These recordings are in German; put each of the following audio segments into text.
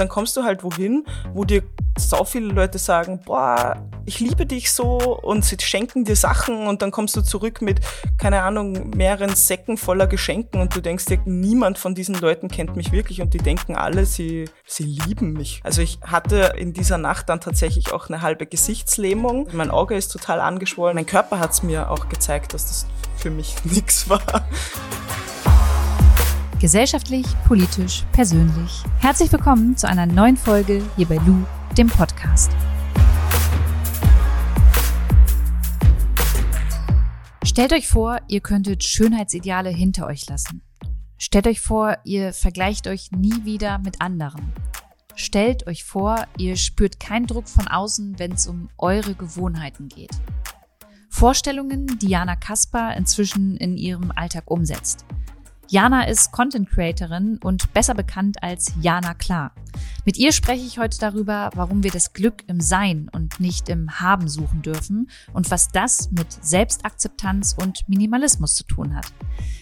dann kommst du halt wohin, wo dir so viele Leute sagen, boah, ich liebe dich so und sie schenken dir Sachen und dann kommst du zurück mit, keine Ahnung, mehreren Säcken voller Geschenken und du denkst dir, niemand von diesen Leuten kennt mich wirklich und die denken alle, sie, sie lieben mich. Also ich hatte in dieser Nacht dann tatsächlich auch eine halbe Gesichtslähmung. Mein Auge ist total angeschwollen. Mein Körper hat es mir auch gezeigt, dass das für mich nichts war. Gesellschaftlich, politisch, persönlich. Herzlich willkommen zu einer neuen Folge hier bei Lou, dem Podcast. Stellt euch vor, ihr könntet Schönheitsideale hinter euch lassen. Stellt euch vor, ihr vergleicht euch nie wieder mit anderen. Stellt euch vor, ihr spürt keinen Druck von außen, wenn es um eure Gewohnheiten geht. Vorstellungen, die Jana Kasper inzwischen in ihrem Alltag umsetzt – Jana ist Content Creatorin und besser bekannt als Jana Klar. Mit ihr spreche ich heute darüber, warum wir das Glück im Sein und nicht im Haben suchen dürfen und was das mit Selbstakzeptanz und Minimalismus zu tun hat.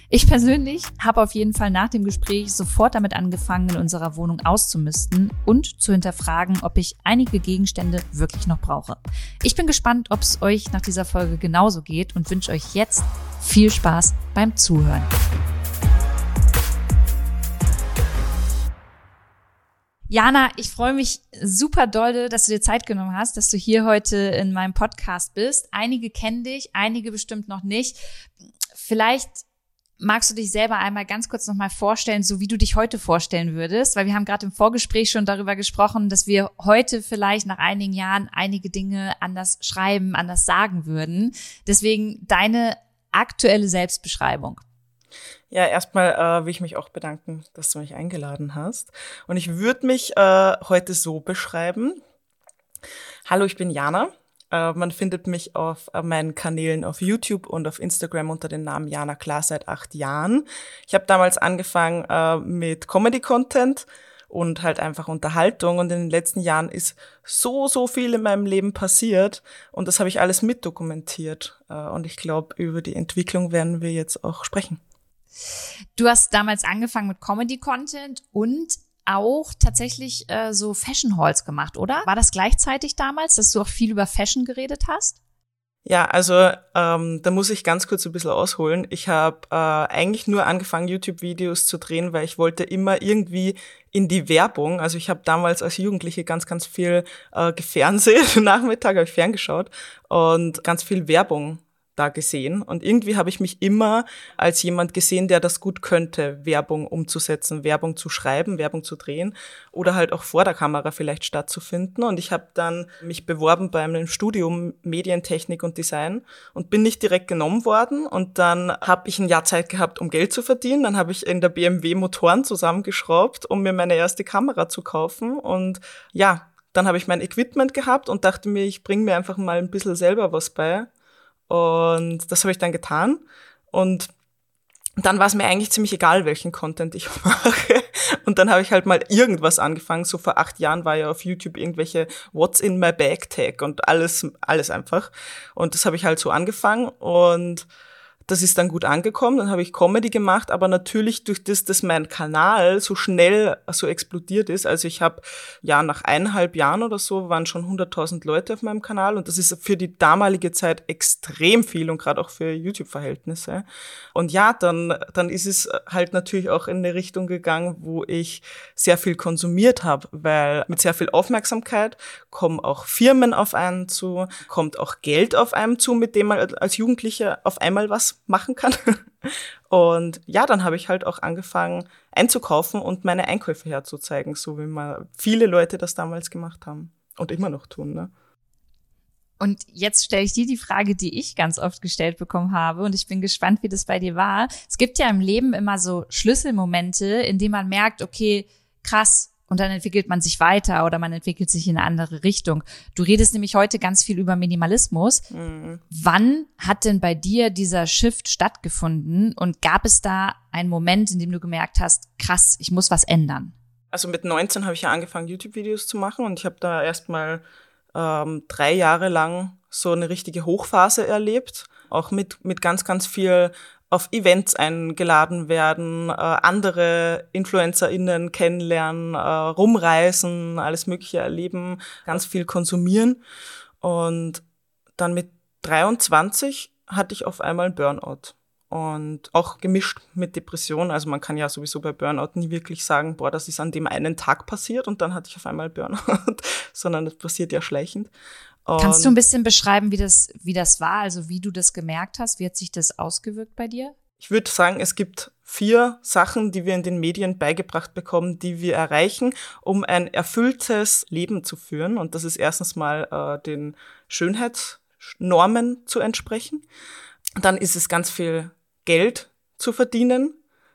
Ich persönlich habe auf jeden Fall nach dem Gespräch sofort damit angefangen, in unserer Wohnung auszumisten und zu hinterfragen, ob ich einige Gegenstände wirklich noch brauche. Ich bin gespannt, ob es euch nach dieser Folge genauso geht und wünsche euch jetzt viel Spaß beim Zuhören. Jana, ich freue mich super doll, dass du dir Zeit genommen hast, dass du hier heute in meinem Podcast bist. Einige kennen dich, einige bestimmt noch nicht. Vielleicht magst du dich selber einmal ganz kurz nochmal vorstellen, so wie du dich heute vorstellen würdest, weil wir haben gerade im Vorgespräch schon darüber gesprochen, dass wir heute vielleicht nach einigen Jahren einige Dinge anders schreiben, anders sagen würden. Deswegen deine aktuelle Selbstbeschreibung. Ja, erstmal äh, will ich mich auch bedanken, dass du mich eingeladen hast. Und ich würde mich äh, heute so beschreiben. Hallo, ich bin Jana. Äh, man findet mich auf äh, meinen Kanälen auf YouTube und auf Instagram unter dem Namen Jana Klar seit acht Jahren. Ich habe damals angefangen äh, mit Comedy-Content und halt einfach Unterhaltung. Und in den letzten Jahren ist so, so viel in meinem Leben passiert und das habe ich alles mitdokumentiert. Äh, und ich glaube, über die Entwicklung werden wir jetzt auch sprechen. Du hast damals angefangen mit Comedy-Content und auch tatsächlich äh, so Fashion Halls gemacht, oder? War das gleichzeitig damals, dass du auch viel über Fashion geredet hast? Ja, also ähm, da muss ich ganz kurz ein bisschen ausholen. Ich habe äh, eigentlich nur angefangen, YouTube-Videos zu drehen, weil ich wollte immer irgendwie in die Werbung. Also ich habe damals als Jugendliche ganz, ganz viel äh, gefernseht. Nachmittag habe ich ferngeschaut und ganz viel Werbung da gesehen. Und irgendwie habe ich mich immer als jemand gesehen, der das gut könnte, Werbung umzusetzen, Werbung zu schreiben, Werbung zu drehen oder halt auch vor der Kamera vielleicht stattzufinden. Und ich habe dann mich beworben bei einem Studium Medientechnik und Design und bin nicht direkt genommen worden. Und dann habe ich ein Jahr Zeit gehabt, um Geld zu verdienen. Dann habe ich in der BMW Motoren zusammengeschraubt, um mir meine erste Kamera zu kaufen. Und ja, dann habe ich mein Equipment gehabt und dachte mir, ich bringe mir einfach mal ein bisschen selber was bei und das habe ich dann getan. Und dann war es mir eigentlich ziemlich egal, welchen Content ich mache. Und dann habe ich halt mal irgendwas angefangen. So vor acht Jahren war ja auf YouTube irgendwelche What's in my bag Tag und alles, alles einfach. Und das habe ich halt so angefangen und das ist dann gut angekommen, dann habe ich Comedy gemacht, aber natürlich durch das, dass mein Kanal so schnell so explodiert ist, also ich habe ja nach eineinhalb Jahren oder so waren schon 100.000 Leute auf meinem Kanal und das ist für die damalige Zeit extrem viel und gerade auch für YouTube-Verhältnisse. Und ja, dann, dann ist es halt natürlich auch in eine Richtung gegangen, wo ich sehr viel konsumiert habe, weil mit sehr viel Aufmerksamkeit kommen auch Firmen auf einen zu, kommt auch Geld auf einem zu, mit dem man als Jugendlicher auf einmal was machen kann. Und ja, dann habe ich halt auch angefangen einzukaufen und meine Einkäufe herzuzeigen, so wie mal viele Leute das damals gemacht haben und immer noch tun. Ne? Und jetzt stelle ich dir die Frage, die ich ganz oft gestellt bekommen habe und ich bin gespannt, wie das bei dir war. Es gibt ja im Leben immer so Schlüsselmomente, in denen man merkt, okay, krass, und dann entwickelt man sich weiter oder man entwickelt sich in eine andere Richtung. Du redest nämlich heute ganz viel über Minimalismus. Mhm. Wann hat denn bei dir dieser Shift stattgefunden und gab es da einen Moment, in dem du gemerkt hast, krass, ich muss was ändern? Also mit 19 habe ich ja angefangen, YouTube-Videos zu machen und ich habe da erstmal ähm, drei Jahre lang so eine richtige Hochphase erlebt, auch mit, mit ganz, ganz viel auf Events eingeladen werden, äh, andere InfluencerInnen kennenlernen, äh, rumreisen, alles Mögliche erleben, ganz viel konsumieren. Und dann mit 23 hatte ich auf einmal Burnout und auch gemischt mit Depression. Also man kann ja sowieso bei Burnout nie wirklich sagen, boah, das ist an dem einen Tag passiert und dann hatte ich auf einmal Burnout, sondern das passiert ja schleichend. Und Kannst du ein bisschen beschreiben, wie das, wie das war, also wie du das gemerkt hast? Wie hat sich das ausgewirkt bei dir? Ich würde sagen, es gibt vier Sachen, die wir in den Medien beigebracht bekommen, die wir erreichen, um ein erfülltes Leben zu führen. Und das ist erstens mal äh, den Schönheitsnormen zu entsprechen. Dann ist es ganz viel Geld zu verdienen.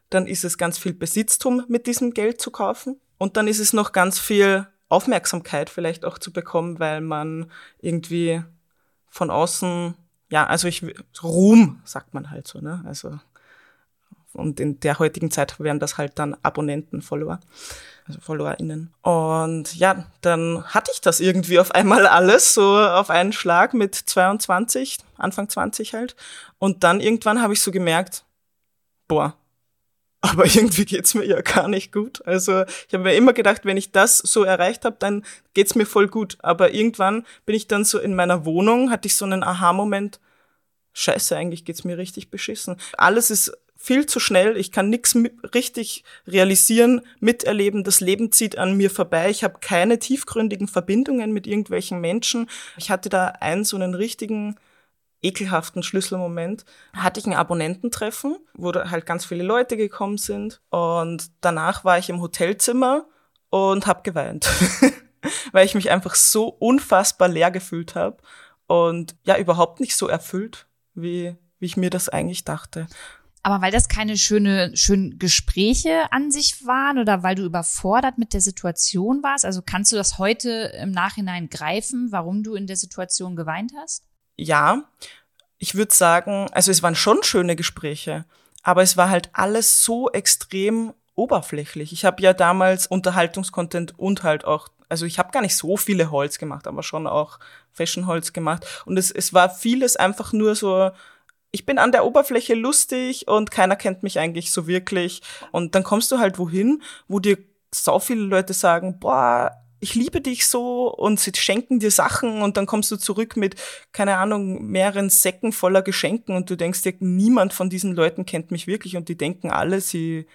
Dann ist es ganz viel Besitztum mit diesem Geld zu kaufen. Und dann ist es noch ganz viel Aufmerksamkeit vielleicht auch zu bekommen, weil man irgendwie von außen, ja, also ich, Ruhm sagt man halt so, ne? Also, und in der heutigen Zeit wären das halt dann Abonnenten, Follower, also FollowerInnen. Und ja, dann hatte ich das irgendwie auf einmal alles, so auf einen Schlag mit 22, Anfang 20 halt. Und dann irgendwann habe ich so gemerkt, boah, aber irgendwie geht's mir ja gar nicht gut. Also ich habe mir immer gedacht, wenn ich das so erreicht habe, dann geht's mir voll gut. Aber irgendwann bin ich dann so in meiner Wohnung, hatte ich so einen Aha-Moment, scheiße, eigentlich geht's mir richtig beschissen. Alles ist viel zu schnell, ich kann nichts richtig realisieren, miterleben, das Leben zieht an mir vorbei, ich habe keine tiefgründigen Verbindungen mit irgendwelchen Menschen. Ich hatte da einen so einen richtigen ekelhaften Schlüsselmoment hatte ich ein Abonnententreffen, wo halt ganz viele Leute gekommen sind. Und danach war ich im Hotelzimmer und habe geweint, weil ich mich einfach so unfassbar leer gefühlt habe und ja überhaupt nicht so erfüllt, wie, wie ich mir das eigentlich dachte. Aber weil das keine schöne, schönen Gespräche an sich waren oder weil du überfordert mit der Situation warst, also kannst du das heute im Nachhinein greifen, warum du in der Situation geweint hast? Ja, ich würde sagen, also es waren schon schöne Gespräche, aber es war halt alles so extrem oberflächlich. Ich habe ja damals Unterhaltungskontent und halt auch, also ich habe gar nicht so viele Holz gemacht, aber schon auch Fashion-Holz gemacht. Und es, es war vieles einfach nur so, ich bin an der Oberfläche lustig und keiner kennt mich eigentlich so wirklich. Und dann kommst du halt wohin, wo dir so viele Leute sagen, boah, ich liebe dich so und sie schenken dir Sachen und dann kommst du zurück mit, keine Ahnung, mehreren Säcken voller Geschenken und du denkst dir, niemand von diesen Leuten kennt mich wirklich und die denken alle, sie,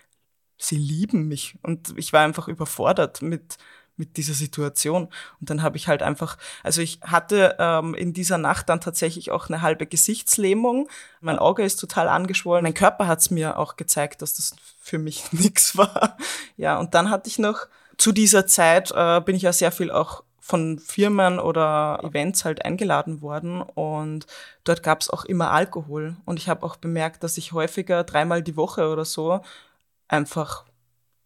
sie lieben mich. Und ich war einfach überfordert mit, mit dieser Situation. Und dann habe ich halt einfach, also ich hatte ähm, in dieser Nacht dann tatsächlich auch eine halbe Gesichtslähmung. Mein Auge ist total angeschwollen. Mein Körper hat es mir auch gezeigt, dass das für mich nichts war. Ja, und dann hatte ich noch zu dieser Zeit äh, bin ich ja sehr viel auch von Firmen oder Events halt eingeladen worden und dort gab es auch immer Alkohol. Und ich habe auch bemerkt, dass ich häufiger dreimal die Woche oder so einfach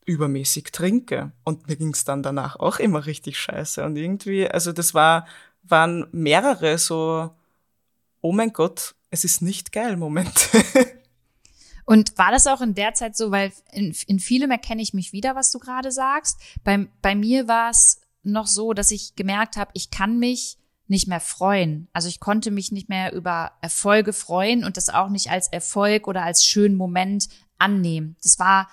übermäßig trinke. Und mir ging es dann danach auch immer richtig scheiße. Und irgendwie, also das war, waren mehrere so, oh mein Gott, es ist nicht geil Momente. Und war das auch in der Zeit so, weil in, in vielem erkenne ich mich wieder, was du gerade sagst. Bei, bei mir war es noch so, dass ich gemerkt habe, ich kann mich nicht mehr freuen. Also ich konnte mich nicht mehr über Erfolge freuen und das auch nicht als Erfolg oder als schönen Moment annehmen. Das war,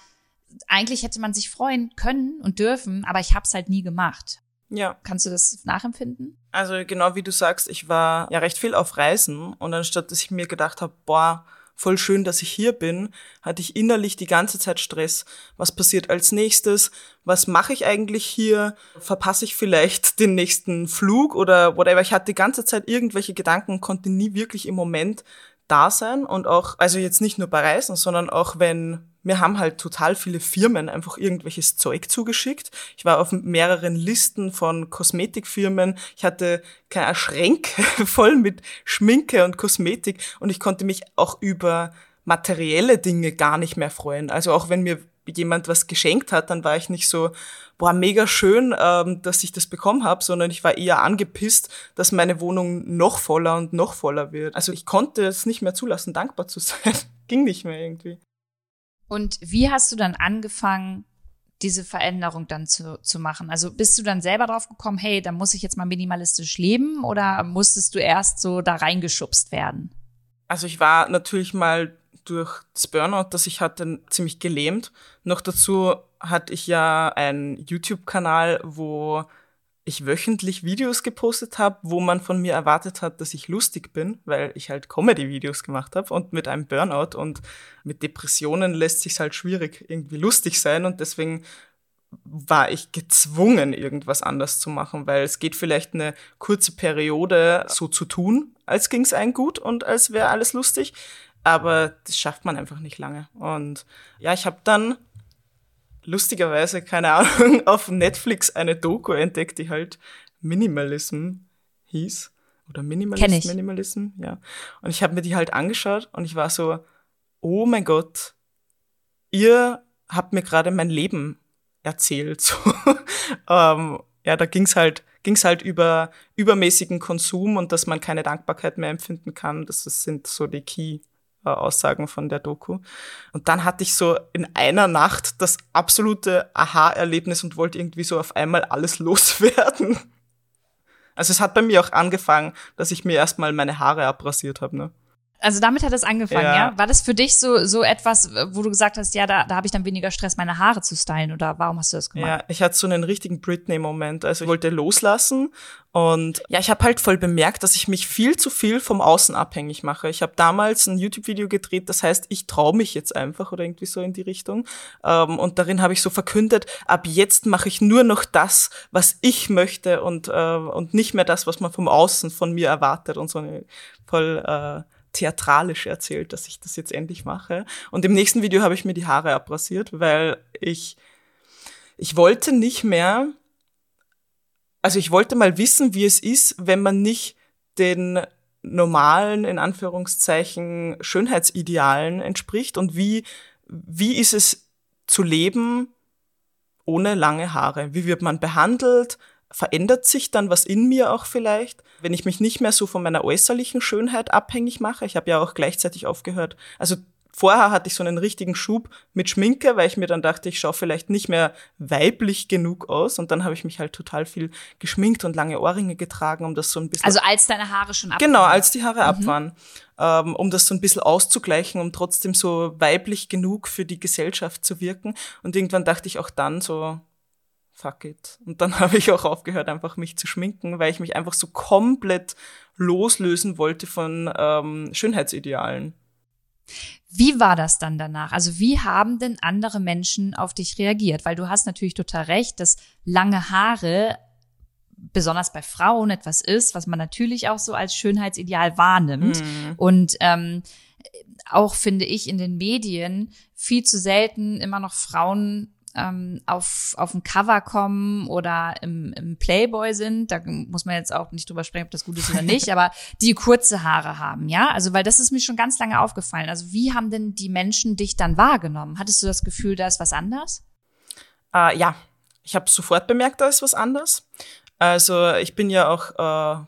eigentlich hätte man sich freuen können und dürfen, aber ich habe es halt nie gemacht. Ja. Kannst du das nachempfinden? Also genau wie du sagst, ich war ja recht viel auf Reisen und anstatt dass ich mir gedacht habe, boah, voll schön, dass ich hier bin, hatte ich innerlich die ganze Zeit Stress. Was passiert als nächstes? Was mache ich eigentlich hier? Verpasse ich vielleicht den nächsten Flug oder whatever? Ich hatte die ganze Zeit irgendwelche Gedanken, konnte nie wirklich im Moment da sein und auch, also jetzt nicht nur bei Reisen, sondern auch wenn mir haben halt total viele Firmen einfach irgendwelches Zeug zugeschickt. Ich war auf mehreren Listen von Kosmetikfirmen. Ich hatte keine Schränke voll mit Schminke und Kosmetik und ich konnte mich auch über materielle Dinge gar nicht mehr freuen. Also auch wenn mir jemand was geschenkt hat, dann war ich nicht so, boah, mega schön, ähm, dass ich das bekommen habe, sondern ich war eher angepisst, dass meine Wohnung noch voller und noch voller wird. Also ich konnte es nicht mehr zulassen, dankbar zu sein. Ging nicht mehr irgendwie. Und wie hast du dann angefangen, diese Veränderung dann zu, zu machen? Also bist du dann selber drauf gekommen, hey, da muss ich jetzt mal minimalistisch leben oder musstest du erst so da reingeschubst werden? Also ich war natürlich mal durch das Burnout, das ich hatte, ziemlich gelähmt. Noch dazu hatte ich ja einen YouTube-Kanal, wo ich wöchentlich Videos gepostet habe, wo man von mir erwartet hat, dass ich lustig bin, weil ich halt Comedy-Videos gemacht habe und mit einem Burnout und mit Depressionen lässt sich halt schwierig irgendwie lustig sein und deswegen war ich gezwungen, irgendwas anders zu machen, weil es geht vielleicht eine kurze Periode so zu tun, als ging es einem gut und als wäre alles lustig, aber das schafft man einfach nicht lange. Und ja, ich habe dann lustigerweise, keine Ahnung, auf Netflix eine Doku entdeckt, die halt Minimalism hieß. Oder Minimalism, Minimalism, ja. Und ich habe mir die halt angeschaut und ich war so, oh mein Gott, ihr habt mir gerade mein Leben erzählt. So. ähm, ja, da ging's halt, ging's halt über übermäßigen Konsum und dass man keine Dankbarkeit mehr empfinden kann. Das sind so die Key äh, Aussagen von der Doku. Und dann hatte ich so in einer Nacht das absolute Aha-Erlebnis und wollte irgendwie so auf einmal alles loswerden. Also es hat bei mir auch angefangen, dass ich mir erstmal meine Haare abrasiert habe, ne? Also damit hat es angefangen, ja. ja. War das für dich so so etwas, wo du gesagt hast, ja, da, da habe ich dann weniger Stress, meine Haare zu stylen oder warum hast du das gemacht? Ja, ich hatte so einen richtigen Britney-Moment. Also ich wollte loslassen und ja, ich habe halt voll bemerkt, dass ich mich viel zu viel vom Außen abhängig mache. Ich habe damals ein YouTube-Video gedreht, das heißt, ich traue mich jetzt einfach oder irgendwie so in die Richtung. Ähm, und darin habe ich so verkündet, ab jetzt mache ich nur noch das, was ich möchte und äh, und nicht mehr das, was man vom Außen von mir erwartet und so eine voll äh, theatralisch erzählt, dass ich das jetzt endlich mache. Und im nächsten Video habe ich mir die Haare abrasiert, weil ich, ich wollte nicht mehr, also ich wollte mal wissen, wie es ist, wenn man nicht den normalen, in Anführungszeichen, Schönheitsidealen entspricht und wie, wie ist es zu leben ohne lange Haare? Wie wird man behandelt? Verändert sich dann was in mir auch vielleicht, wenn ich mich nicht mehr so von meiner äußerlichen Schönheit abhängig mache. Ich habe ja auch gleichzeitig aufgehört. Also vorher hatte ich so einen richtigen Schub mit Schminke, weil ich mir dann dachte, ich schaue vielleicht nicht mehr weiblich genug aus. Und dann habe ich mich halt total viel geschminkt und lange Ohrringe getragen, um das so ein bisschen. Also als deine Haare schon ab Genau, als die Haare mhm. ab waren. Ähm, um das so ein bisschen auszugleichen, um trotzdem so weiblich genug für die Gesellschaft zu wirken. Und irgendwann dachte ich auch dann so, fuck it. Und dann habe ich auch aufgehört, einfach mich zu schminken, weil ich mich einfach so komplett loslösen wollte von ähm, Schönheitsidealen. Wie war das dann danach? Also wie haben denn andere Menschen auf dich reagiert? Weil du hast natürlich total recht, dass lange Haare besonders bei Frauen etwas ist, was man natürlich auch so als Schönheitsideal wahrnimmt. Mhm. Und ähm, auch finde ich in den Medien viel zu selten immer noch Frauen ähm, auf, auf ein Cover kommen oder im, im Playboy sind, da muss man jetzt auch nicht drüber sprechen, ob das gut ist oder nicht, aber die kurze Haare haben, ja? Also, weil das ist mir schon ganz lange aufgefallen. Also, wie haben denn die Menschen dich dann wahrgenommen? Hattest du das Gefühl, da ist was anders? Äh, ja, ich habe sofort bemerkt, da ist was anders. Also, ich bin ja auch äh,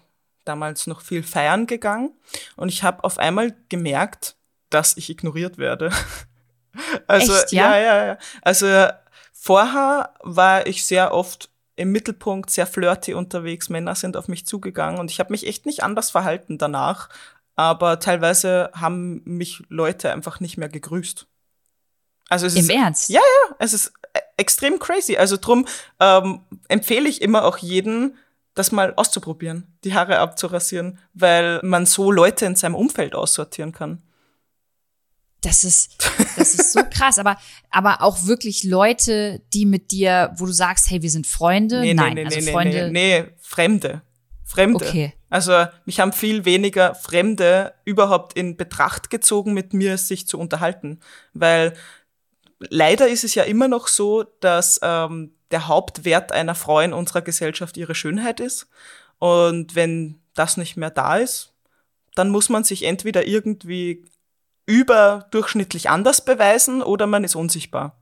damals noch viel feiern gegangen und ich habe auf einmal gemerkt, dass ich ignoriert werde. Also Echt, ja? ja, ja, ja. Also Vorher war ich sehr oft im Mittelpunkt, sehr flirty unterwegs. Männer sind auf mich zugegangen und ich habe mich echt nicht anders verhalten danach. Aber teilweise haben mich Leute einfach nicht mehr gegrüßt. Also es Im ist, Ernst? Ja, ja, es ist e, extrem crazy. Also drum ähm, empfehle ich immer auch jeden, das mal auszuprobieren, die Haare abzurasieren, weil man so Leute in seinem Umfeld aussortieren kann. Das ist, das ist so krass, aber, aber auch wirklich Leute, die mit dir, wo du sagst, hey, wir sind Freunde. Nee, Nein, nee, also nee, Freunde. Nee, nee, Fremde. Fremde. Okay. Also mich haben viel weniger Fremde überhaupt in Betracht gezogen, mit mir sich zu unterhalten. Weil leider ist es ja immer noch so, dass ähm, der Hauptwert einer Frau in unserer Gesellschaft ihre Schönheit ist. Und wenn das nicht mehr da ist, dann muss man sich entweder irgendwie überdurchschnittlich anders beweisen oder man ist unsichtbar.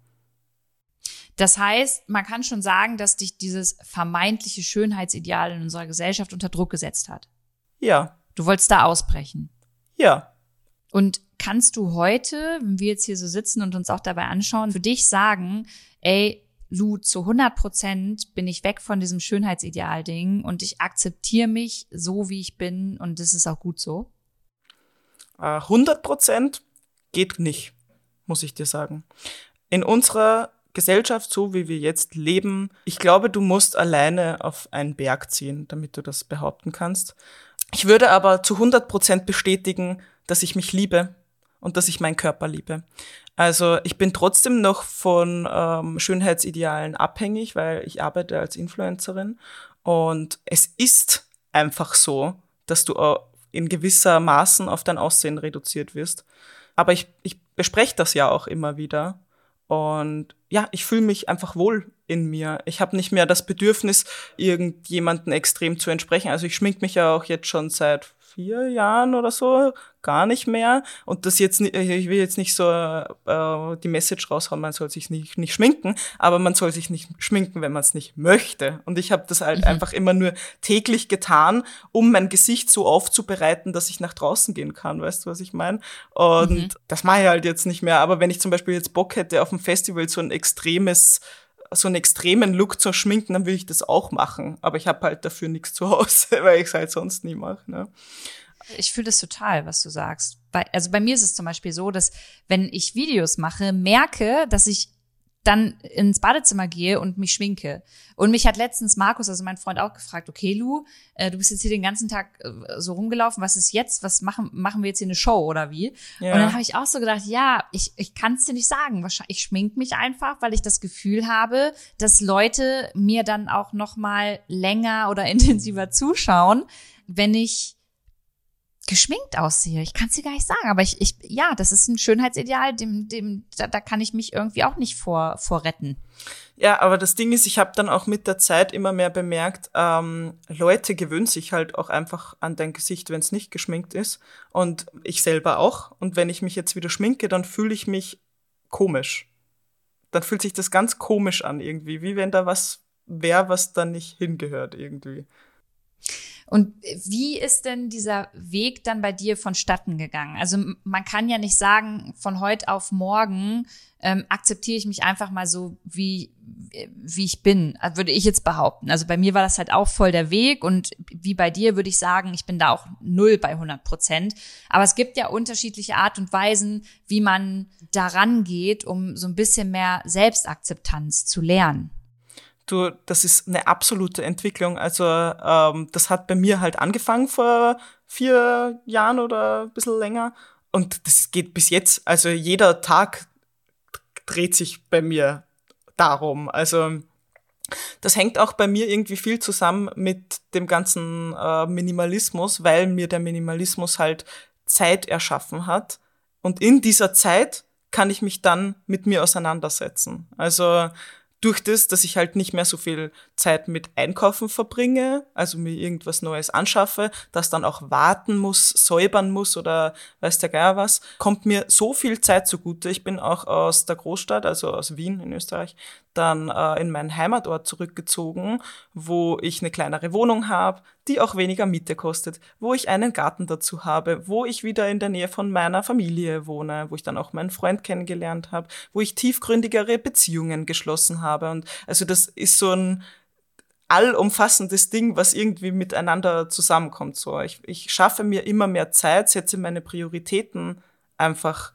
Das heißt, man kann schon sagen, dass dich dieses vermeintliche Schönheitsideal in unserer Gesellschaft unter Druck gesetzt hat. Ja. Du wolltest da ausbrechen. Ja. Und kannst du heute, wenn wir jetzt hier so sitzen und uns auch dabei anschauen, für dich sagen, ey, Lu, zu 100 Prozent bin ich weg von diesem Schönheitsideal-Ding und ich akzeptiere mich so, wie ich bin und das ist auch gut so? 100 äh, Prozent geht nicht, muss ich dir sagen. In unserer Gesellschaft, so wie wir jetzt leben, ich glaube, du musst alleine auf einen Berg ziehen, damit du das behaupten kannst. Ich würde aber zu 100 Prozent bestätigen, dass ich mich liebe und dass ich meinen Körper liebe. Also ich bin trotzdem noch von ähm, Schönheitsidealen abhängig, weil ich arbeite als Influencerin und es ist einfach so, dass du in gewisser Maßen auf dein Aussehen reduziert wirst. Aber ich, ich bespreche das ja auch immer wieder und ja, ich fühle mich einfach wohl in mir. Ich habe nicht mehr das Bedürfnis, irgendjemanden extrem zu entsprechen. Also ich schmink mich ja auch jetzt schon seit vier Jahren oder so gar nicht mehr. Und das jetzt, ich will jetzt nicht so äh, die Message raushauen, man soll sich nicht, nicht schminken, aber man soll sich nicht schminken, wenn man es nicht möchte. Und ich habe das halt mhm. einfach immer nur täglich getan, um mein Gesicht so aufzubereiten, dass ich nach draußen gehen kann. Weißt du, was ich meine? Und mhm. das mache ich halt jetzt nicht mehr. Aber wenn ich zum Beispiel jetzt Bock hätte, auf dem Festival so ein extremes so einen extremen Look zu schminken, dann will ich das auch machen. Aber ich habe halt dafür nichts zu Hause, weil ich es halt sonst nie mache. Ne? Ich fühle das total, was du sagst. Bei, also bei mir ist es zum Beispiel so, dass wenn ich Videos mache, merke, dass ich dann ins Badezimmer gehe und mich schminke. Und mich hat letztens Markus, also mein Freund, auch gefragt, okay, Lu, äh, du bist jetzt hier den ganzen Tag äh, so rumgelaufen, was ist jetzt? Was machen, machen wir jetzt hier eine Show oder wie? Ja. Und dann habe ich auch so gedacht, ja, ich, ich kann es dir nicht sagen. Wahrscheinlich, ich schmink mich einfach, weil ich das Gefühl habe, dass Leute mir dann auch noch mal länger oder intensiver zuschauen, wenn ich geschminkt aussehe. Ich kann es dir gar nicht sagen, aber ich, ich, ja, das ist ein Schönheitsideal, dem, dem, da, da kann ich mich irgendwie auch nicht vor, vor retten. Ja, aber das Ding ist, ich habe dann auch mit der Zeit immer mehr bemerkt, ähm, Leute gewöhnen sich halt auch einfach an dein Gesicht, wenn es nicht geschminkt ist. Und ich selber auch. Und wenn ich mich jetzt wieder schminke, dann fühle ich mich komisch. Dann fühlt sich das ganz komisch an irgendwie, wie wenn da was wäre, was da nicht hingehört irgendwie. Und wie ist denn dieser Weg dann bei dir vonstatten gegangen? Also man kann ja nicht sagen, von heute auf morgen ähm, akzeptiere ich mich einfach mal so, wie, wie ich bin, also würde ich jetzt behaupten. Also bei mir war das halt auch voll der Weg und wie bei dir würde ich sagen, ich bin da auch null bei 100 Prozent. Aber es gibt ja unterschiedliche Art und Weisen, wie man daran geht, um so ein bisschen mehr Selbstakzeptanz zu lernen. Du, das ist eine absolute Entwicklung. Also ähm, das hat bei mir halt angefangen vor vier Jahren oder ein bisschen länger. Und das geht bis jetzt. Also jeder Tag dreht sich bei mir darum. Also das hängt auch bei mir irgendwie viel zusammen mit dem ganzen äh, Minimalismus, weil mir der Minimalismus halt Zeit erschaffen hat. Und in dieser Zeit kann ich mich dann mit mir auseinandersetzen. Also durch das, dass ich halt nicht mehr so viel Zeit mit Einkaufen verbringe, also mir irgendwas Neues anschaffe, das dann auch warten muss, säubern muss oder weiß der Geier was, kommt mir so viel Zeit zugute. Ich bin auch aus der Großstadt, also aus Wien in Österreich, dann äh, in meinen Heimatort zurückgezogen, wo ich eine kleinere Wohnung habe, die auch weniger Miete kostet, wo ich einen Garten dazu habe, wo ich wieder in der Nähe von meiner Familie wohne, wo ich dann auch meinen Freund kennengelernt habe, wo ich tiefgründigere Beziehungen geschlossen habe. Und also das ist so ein allumfassendes Ding, was irgendwie miteinander zusammenkommt. So, ich, ich schaffe mir immer mehr Zeit, setze meine Prioritäten einfach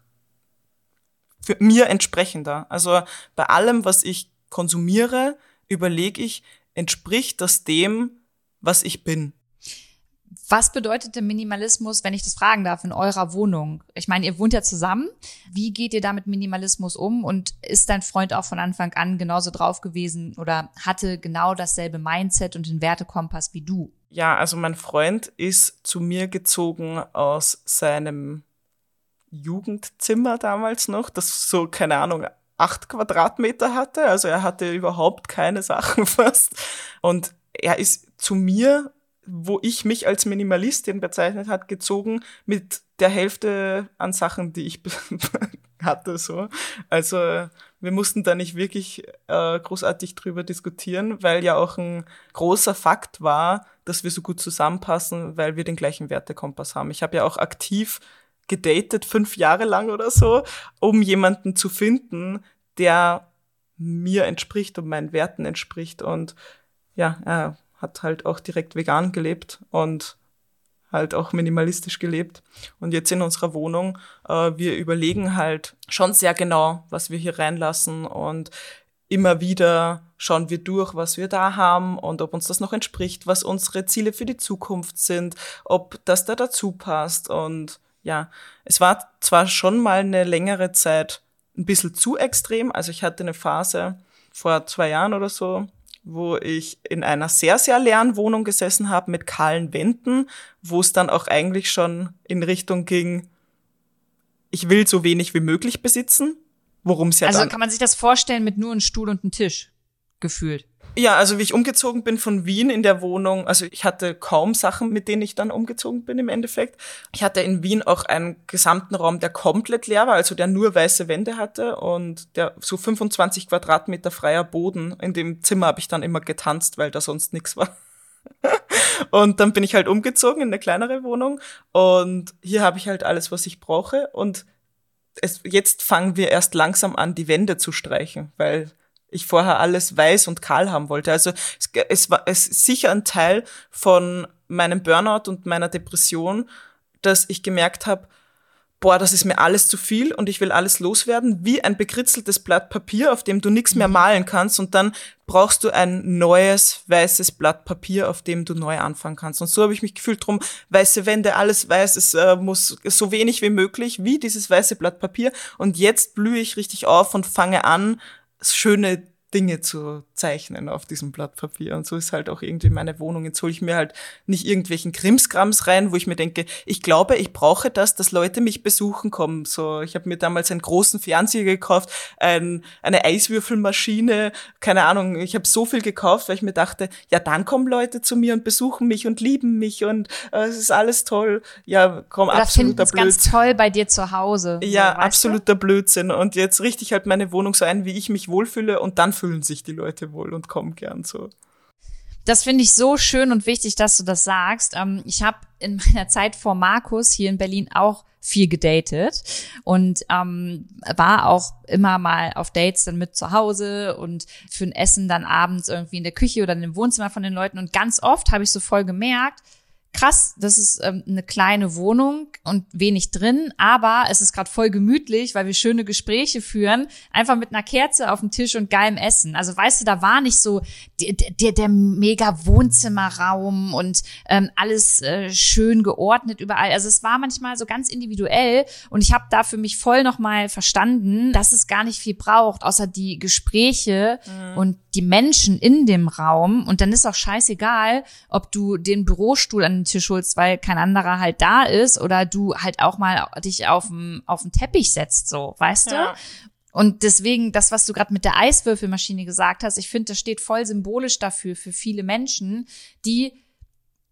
für mir entsprechender. Also bei allem, was ich konsumiere, überlege ich, entspricht das dem, was ich bin. Was bedeutet der Minimalismus, wenn ich das fragen darf, in eurer Wohnung? Ich meine, ihr wohnt ja zusammen. Wie geht ihr da mit Minimalismus um? Und ist dein Freund auch von Anfang an genauso drauf gewesen oder hatte genau dasselbe Mindset und den Wertekompass wie du? Ja, also mein Freund ist zu mir gezogen aus seinem Jugendzimmer damals noch, das so, keine Ahnung, acht Quadratmeter hatte. Also er hatte überhaupt keine Sachen fast. Und er ist zu mir, wo ich mich als Minimalistin bezeichnet hat, gezogen mit der Hälfte an Sachen, die ich hatte. So. Also wir mussten da nicht wirklich äh, großartig drüber diskutieren, weil ja auch ein großer Fakt war, dass wir so gut zusammenpassen, weil wir den gleichen Wertekompass haben. Ich habe ja auch aktiv gedatet, fünf Jahre lang oder so, um jemanden zu finden, der mir entspricht und meinen Werten entspricht. Und ja, er hat halt auch direkt vegan gelebt und halt auch minimalistisch gelebt. Und jetzt in unserer Wohnung, äh, wir überlegen halt schon sehr genau, was wir hier reinlassen und immer wieder schauen wir durch, was wir da haben und ob uns das noch entspricht, was unsere Ziele für die Zukunft sind, ob das da dazu passt. Und ja, es war zwar schon mal eine längere Zeit ein bisschen zu extrem. Also ich hatte eine Phase vor zwei Jahren oder so, wo ich in einer sehr, sehr leeren Wohnung gesessen habe mit kahlen Wänden, wo es dann auch eigentlich schon in Richtung ging, ich will so wenig wie möglich besitzen worum es ja Also kann man sich das vorstellen mit nur einem Stuhl und einem Tisch gefühlt. Ja, also wie ich umgezogen bin von Wien in der Wohnung, also ich hatte kaum Sachen, mit denen ich dann umgezogen bin im Endeffekt. Ich hatte in Wien auch einen gesamten Raum, der komplett leer war, also der nur weiße Wände hatte und der so 25 Quadratmeter freier Boden. In dem Zimmer habe ich dann immer getanzt, weil da sonst nichts war. und dann bin ich halt umgezogen in eine kleinere Wohnung und hier habe ich halt alles, was ich brauche und es, jetzt fangen wir erst langsam an, die Wände zu streichen, weil ich vorher alles weiß und kahl haben wollte. Also es, es war es ist sicher ein Teil von meinem Burnout und meiner Depression, dass ich gemerkt habe, boah, das ist mir alles zu viel und ich will alles loswerden, wie ein bekritzeltes Blatt Papier, auf dem du nichts mehr mhm. malen kannst und dann brauchst du ein neues weißes Blatt Papier, auf dem du neu anfangen kannst. Und so habe ich mich gefühlt drum, weiße Wände, alles weiß, es äh, muss so wenig wie möglich, wie dieses weiße Blatt Papier. Und jetzt blühe ich richtig auf und fange an, schöne Dinge zu zeichnen auf diesem Blatt Papier. Und so ist halt auch irgendwie meine Wohnung. Jetzt hole ich mir halt nicht irgendwelchen Krimskrams rein, wo ich mir denke, ich glaube, ich brauche das, dass Leute mich besuchen kommen. So, ich habe mir damals einen großen Fernseher gekauft, ein, eine Eiswürfelmaschine, keine Ahnung. Ich habe so viel gekauft, weil ich mir dachte, ja, dann kommen Leute zu mir und besuchen mich und lieben mich und äh, es ist alles toll. Ja, komm, Oder absoluter Blödsinn. ganz toll bei dir zu Hause. Ja, so, absoluter du? Blödsinn. Und jetzt richte ich halt meine Wohnung so ein, wie ich mich wohlfühle und dann fühlen sich die Leute wohl und kommen gern so. Das finde ich so schön und wichtig, dass du das sagst. Ähm, ich habe in meiner Zeit vor Markus hier in Berlin auch viel gedatet und ähm, war auch immer mal auf Dates dann mit zu Hause und für ein Essen dann abends irgendwie in der Küche oder in dem Wohnzimmer von den Leuten. Und ganz oft habe ich so voll gemerkt, krass, das ist ähm, eine kleine Wohnung und wenig drin, aber es ist gerade voll gemütlich, weil wir schöne Gespräche führen, einfach mit einer Kerze auf dem Tisch und geilem Essen. Also weißt du, da war nicht so der, der, der mega Wohnzimmerraum und ähm, alles äh, schön geordnet überall. Also es war manchmal so ganz individuell und ich habe da für mich voll nochmal verstanden, dass es gar nicht viel braucht, außer die Gespräche mhm. und die Menschen in dem Raum. Und dann ist auch scheißegal, ob du den Bürostuhl an Tisch holst, weil kein anderer halt da ist oder du halt auch mal dich auf den auf den Teppich setzt, so, weißt ja. du? Und deswegen, das, was du gerade mit der Eiswürfelmaschine gesagt hast, ich finde, das steht voll symbolisch dafür, für viele Menschen, die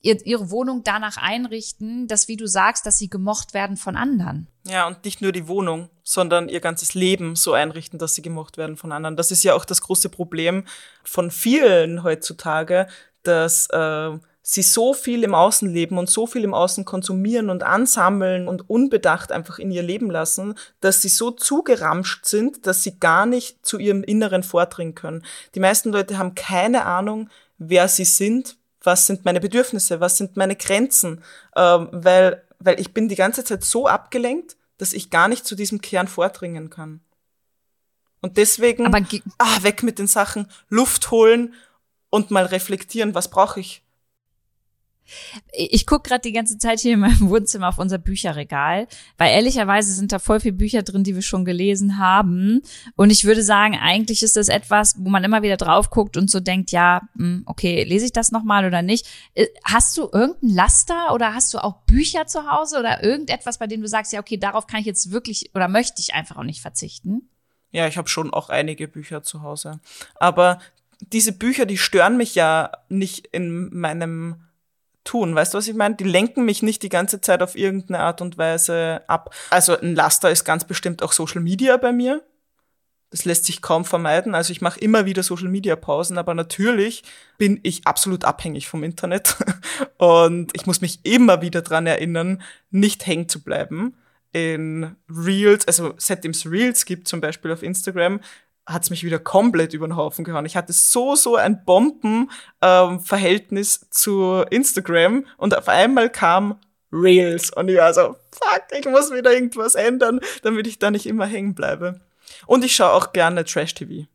ihre Wohnung danach einrichten, dass, wie du sagst, dass sie gemocht werden von anderen. Ja, und nicht nur die Wohnung, sondern ihr ganzes Leben so einrichten, dass sie gemocht werden von anderen. Das ist ja auch das große Problem von vielen heutzutage, dass äh, sie so viel im Außen leben und so viel im Außen konsumieren und ansammeln und unbedacht einfach in ihr Leben lassen, dass sie so zugeramscht sind, dass sie gar nicht zu ihrem Inneren vordringen können. Die meisten Leute haben keine Ahnung, wer sie sind, was sind meine Bedürfnisse, was sind meine Grenzen, ähm, weil, weil ich bin die ganze Zeit so abgelenkt, dass ich gar nicht zu diesem Kern vordringen kann. Und deswegen, ah, weg mit den Sachen, Luft holen und mal reflektieren, was brauche ich? Ich gucke gerade die ganze Zeit hier in meinem Wohnzimmer auf unser Bücherregal, weil ehrlicherweise sind da voll viele Bücher drin, die wir schon gelesen haben. Und ich würde sagen, eigentlich ist das etwas, wo man immer wieder drauf guckt und so denkt, ja, hm, okay, lese ich das nochmal oder nicht? Äh, hast du irgendein Laster oder hast du auch Bücher zu Hause oder irgendetwas, bei dem du sagst, ja, okay, darauf kann ich jetzt wirklich oder möchte ich einfach auch nicht verzichten? Ja, ich habe schon auch einige Bücher zu Hause. Aber diese Bücher, die stören mich ja nicht in meinem tun. Weißt du, was ich meine? Die lenken mich nicht die ganze Zeit auf irgendeine Art und Weise ab. Also ein Laster ist ganz bestimmt auch Social Media bei mir. Das lässt sich kaum vermeiden. Also ich mache immer wieder Social Media Pausen, aber natürlich bin ich absolut abhängig vom Internet und ich muss mich immer wieder dran erinnern, nicht hängen zu bleiben in Reels, also seitdem es Reels gibt, zum Beispiel auf Instagram, hat's mich wieder komplett über den Haufen gehauen. Ich hatte so, so ein Bombenverhältnis ähm, zu Instagram und auf einmal kam Reels. Und ich war so, fuck, ich muss wieder irgendwas ändern, damit ich da nicht immer hängen bleibe. Und ich schaue auch gerne Trash-TV.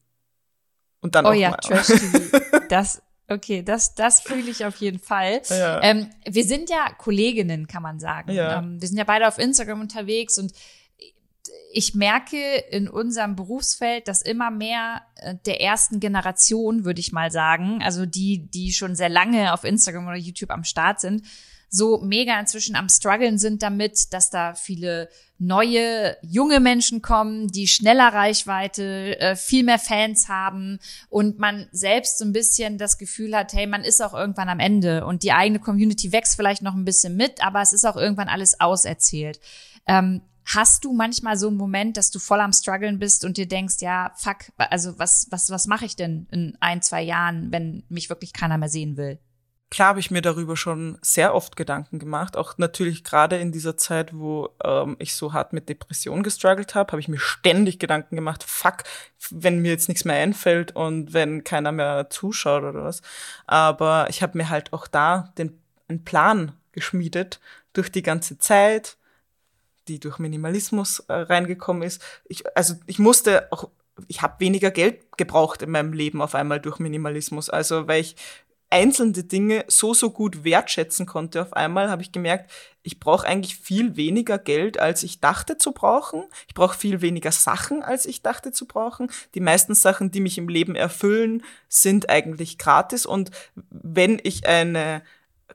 Und dann oh auch ja, Trash-TV. Das, okay, das, das fühle ich auf jeden Fall. Ja. Ähm, wir sind ja Kolleginnen, kann man sagen. Ja. Ähm, wir sind ja beide auf Instagram unterwegs und ich merke in unserem Berufsfeld, dass immer mehr äh, der ersten Generation, würde ich mal sagen, also die, die schon sehr lange auf Instagram oder YouTube am Start sind, so mega inzwischen am struggeln sind damit, dass da viele neue junge Menschen kommen, die schneller Reichweite, äh, viel mehr Fans haben und man selbst so ein bisschen das Gefühl hat, hey, man ist auch irgendwann am Ende und die eigene Community wächst vielleicht noch ein bisschen mit, aber es ist auch irgendwann alles auserzählt. Ähm, Hast du manchmal so einen Moment, dass du voll am struggeln bist und dir denkst, ja, fuck, also was, was, was mache ich denn in ein, zwei Jahren, wenn mich wirklich keiner mehr sehen will? Klar habe ich mir darüber schon sehr oft Gedanken gemacht. Auch natürlich gerade in dieser Zeit, wo ähm, ich so hart mit Depression gestruggelt habe, habe ich mir ständig Gedanken gemacht, fuck, wenn mir jetzt nichts mehr einfällt und wenn keiner mehr zuschaut oder was. Aber ich habe mir halt auch da den, einen Plan geschmiedet durch die ganze Zeit, die durch Minimalismus äh, reingekommen ist. Ich, also ich musste auch, ich habe weniger Geld gebraucht in meinem Leben auf einmal durch Minimalismus. Also weil ich einzelne Dinge so, so gut wertschätzen konnte auf einmal, habe ich gemerkt, ich brauche eigentlich viel weniger Geld, als ich dachte zu brauchen. Ich brauche viel weniger Sachen, als ich dachte zu brauchen. Die meisten Sachen, die mich im Leben erfüllen, sind eigentlich gratis. Und wenn ich eine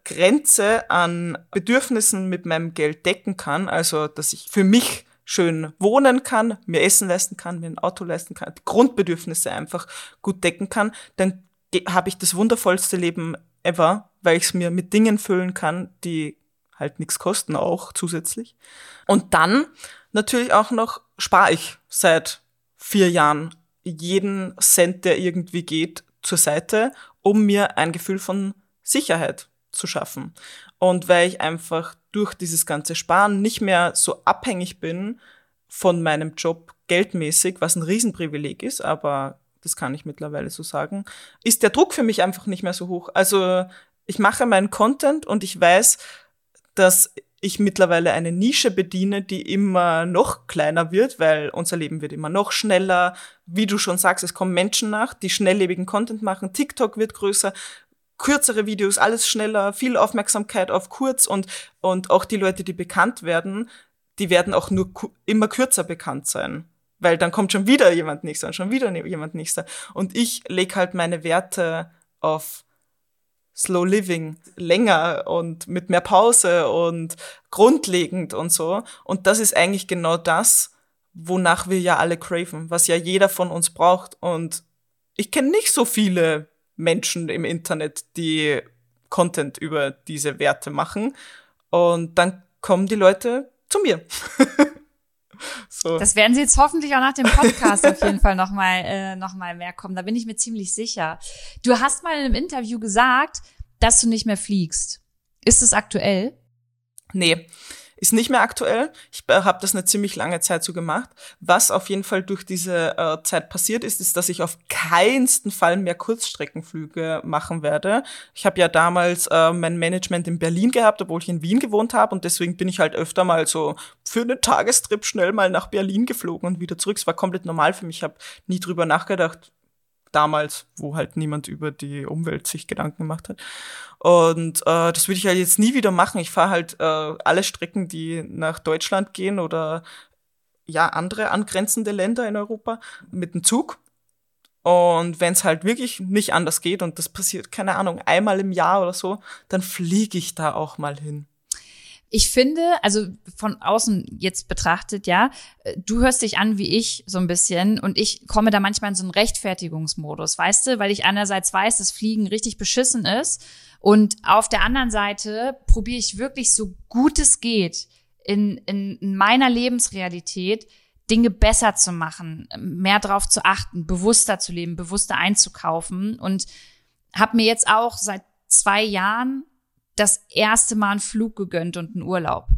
Grenze an Bedürfnissen mit meinem Geld decken kann, also dass ich für mich schön wohnen kann, mir Essen leisten kann, mir ein Auto leisten kann, Grundbedürfnisse einfach gut decken kann, dann habe ich das wundervollste Leben ever, weil ich es mir mit Dingen füllen kann, die halt nichts kosten auch zusätzlich. Und dann natürlich auch noch spare ich seit vier Jahren jeden Cent, der irgendwie geht, zur Seite, um mir ein Gefühl von Sicherheit zu schaffen. Und weil ich einfach durch dieses ganze Sparen nicht mehr so abhängig bin von meinem Job geldmäßig, was ein Riesenprivileg ist, aber das kann ich mittlerweile so sagen, ist der Druck für mich einfach nicht mehr so hoch. Also ich mache meinen Content und ich weiß, dass ich mittlerweile eine Nische bediene, die immer noch kleiner wird, weil unser Leben wird immer noch schneller. Wie du schon sagst, es kommen Menschen nach, die schnelllebigen Content machen. TikTok wird größer kürzere Videos, alles schneller, viel Aufmerksamkeit auf kurz und, und auch die Leute, die bekannt werden, die werden auch nur immer kürzer bekannt sein. Weil dann kommt schon wieder jemand nächster und schon wieder ne-, jemand nächster. Und ich leg halt meine Werte auf Slow Living, länger und mit mehr Pause und grundlegend und so. Und das ist eigentlich genau das, wonach wir ja alle craven, was ja jeder von uns braucht. Und ich kenne nicht so viele Menschen im Internet, die Content über diese Werte machen. Und dann kommen die Leute zu mir. so. Das werden sie jetzt hoffentlich auch nach dem Podcast auf jeden Fall nochmal äh, noch mal mehr kommen. Da bin ich mir ziemlich sicher. Du hast mal in einem Interview gesagt, dass du nicht mehr fliegst. Ist es aktuell? Nee ist nicht mehr aktuell. Ich äh, habe das eine ziemlich lange Zeit so gemacht. Was auf jeden Fall durch diese äh, Zeit passiert ist, ist, dass ich auf keinsten Fall mehr Kurzstreckenflüge machen werde. Ich habe ja damals äh, mein Management in Berlin gehabt, obwohl ich in Wien gewohnt habe und deswegen bin ich halt öfter mal so für einen Tagestrip schnell mal nach Berlin geflogen und wieder zurück. Es war komplett normal für mich. Ich habe nie drüber nachgedacht, damals, wo halt niemand über die Umwelt sich Gedanken gemacht hat. Und äh, das würde ich halt jetzt nie wieder machen. Ich fahre halt äh, alle Strecken, die nach Deutschland gehen oder ja andere angrenzende Länder in Europa mit dem Zug. Und wenn es halt wirklich nicht anders geht und das passiert, keine Ahnung, einmal im Jahr oder so, dann fliege ich da auch mal hin ich finde, also von außen jetzt betrachtet, ja, du hörst dich an wie ich so ein bisschen und ich komme da manchmal in so einen Rechtfertigungsmodus, weißt du, weil ich einerseits weiß, dass Fliegen richtig beschissen ist und auf der anderen Seite probiere ich wirklich so gut es geht in, in, in meiner Lebensrealität Dinge besser zu machen, mehr drauf zu achten, bewusster zu leben, bewusster einzukaufen und habe mir jetzt auch seit zwei Jahren das erste Mal einen Flug gegönnt und einen Urlaub.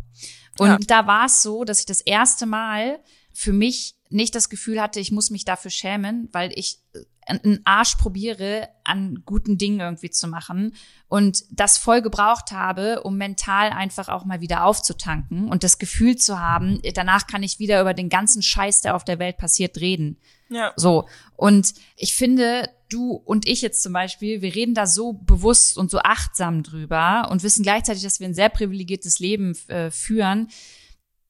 Und ja. da war es so, dass ich das erste Mal für mich nicht das Gefühl hatte, ich muss mich dafür schämen, weil ich einen Arsch probiere, an guten Dingen irgendwie zu machen und das voll gebraucht habe, um mental einfach auch mal wieder aufzutanken und das Gefühl zu haben, danach kann ich wieder über den ganzen Scheiß, der auf der Welt passiert, reden. Ja. So. Und ich finde, du und ich jetzt zum Beispiel, wir reden da so bewusst und so achtsam drüber und wissen gleichzeitig, dass wir ein sehr privilegiertes Leben äh, führen,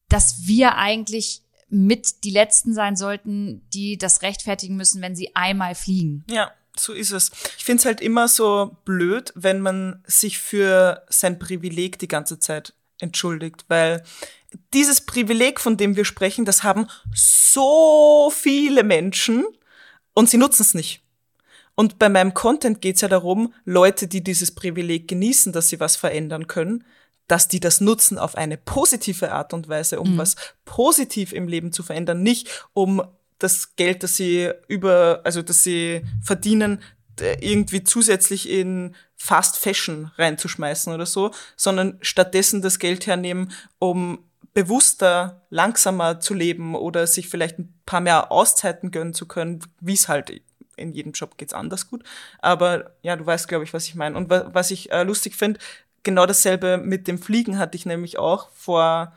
dass wir eigentlich mit die Letzten sein sollten, die das rechtfertigen müssen, wenn sie einmal fliegen. Ja, so ist es. Ich finde es halt immer so blöd, wenn man sich für sein Privileg die ganze Zeit entschuldigt, weil dieses Privileg, von dem wir sprechen, das haben so viele Menschen und sie nutzen es nicht. Und bei meinem Content geht es ja darum, Leute, die dieses Privileg genießen, dass sie was verändern können, dass die das nutzen auf eine positive Art und Weise, um mhm. was positiv im Leben zu verändern, nicht um das Geld, das sie über, also das sie verdienen, irgendwie zusätzlich in Fast Fashion reinzuschmeißen oder so, sondern stattdessen das Geld hernehmen, um bewusster, langsamer zu leben oder sich vielleicht ein paar mehr Auszeiten gönnen zu können, wie es halt in jedem Job geht's anders gut. Aber ja, du weißt, glaube ich, was ich meine. Und was ich äh, lustig finde, genau dasselbe mit dem Fliegen hatte ich nämlich auch vor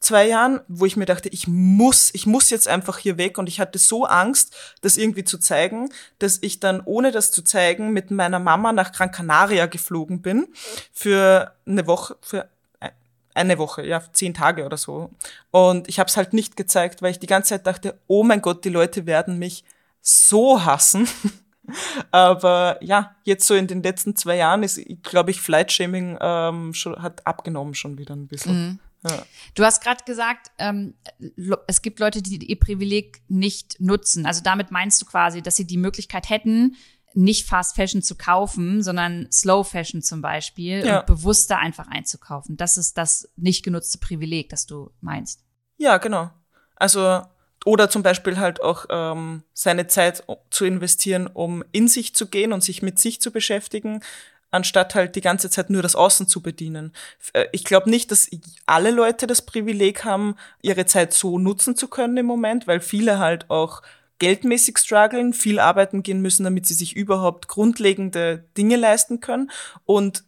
zwei Jahren, wo ich mir dachte, ich muss, ich muss jetzt einfach hier weg und ich hatte so Angst, das irgendwie zu zeigen, dass ich dann, ohne das zu zeigen, mit meiner Mama nach Gran Canaria geflogen bin für eine Woche, für eine Woche, ja, zehn Tage oder so. Und ich habe es halt nicht gezeigt, weil ich die ganze Zeit dachte, oh mein Gott, die Leute werden mich so hassen. Aber ja, jetzt so in den letzten zwei Jahren ist, glaube ich, Flightshaming ähm, schon, hat abgenommen schon wieder ein bisschen. Mhm. Ja. Du hast gerade gesagt, ähm, es gibt Leute, die ihr Privileg nicht nutzen. Also damit meinst du quasi, dass sie die Möglichkeit hätten, nicht Fast Fashion zu kaufen, sondern Slow Fashion zum Beispiel ja. und bewusster einfach einzukaufen. Das ist das nicht genutzte Privileg, das du meinst. Ja, genau. Also oder zum Beispiel halt auch ähm, seine Zeit zu investieren, um in sich zu gehen und sich mit sich zu beschäftigen, anstatt halt die ganze Zeit nur das Außen zu bedienen. Äh, ich glaube nicht, dass alle Leute das Privileg haben, ihre Zeit so nutzen zu können im Moment, weil viele halt auch geldmäßig strugglen, viel arbeiten gehen müssen, damit sie sich überhaupt grundlegende Dinge leisten können. Und